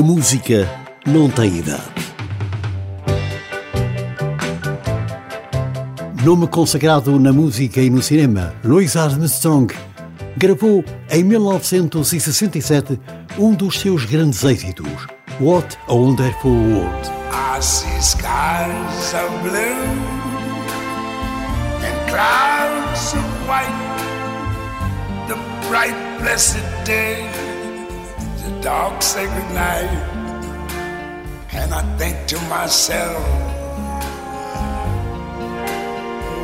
A música não tem idade. Nome consagrado na música e no cinema, Louis Armstrong gravou em 1967 um dos seus grandes êxitos, What a Wonderful World. I see skies of blue and clouds of white, the bright blessed day dark sacred night, and I think to myself,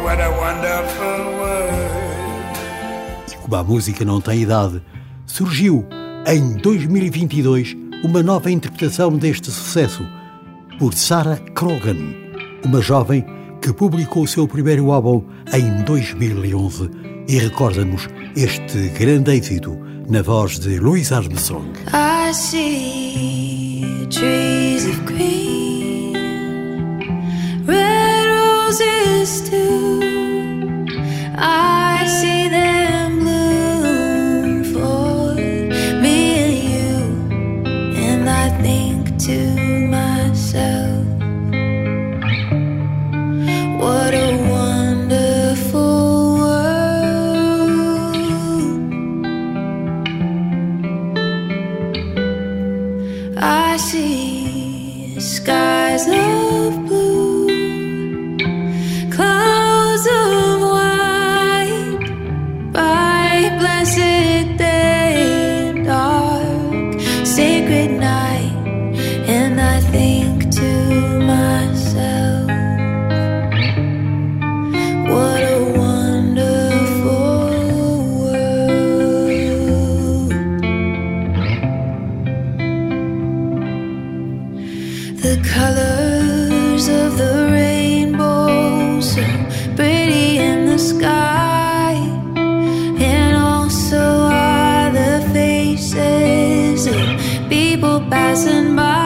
what a wonderful world. E como a música não tem idade, surgiu em 2022 uma nova interpretação deste sucesso por Sarah Krogan, uma jovem que publicou o seu primeiro álbum em 2011 e recorda-nos este grande êxito na voz de Louis Armstrong. I see trees of green, red roses too. I see skies of blue, clouds of white, bright, blessed day, and dark, sacred night, and I think passing by.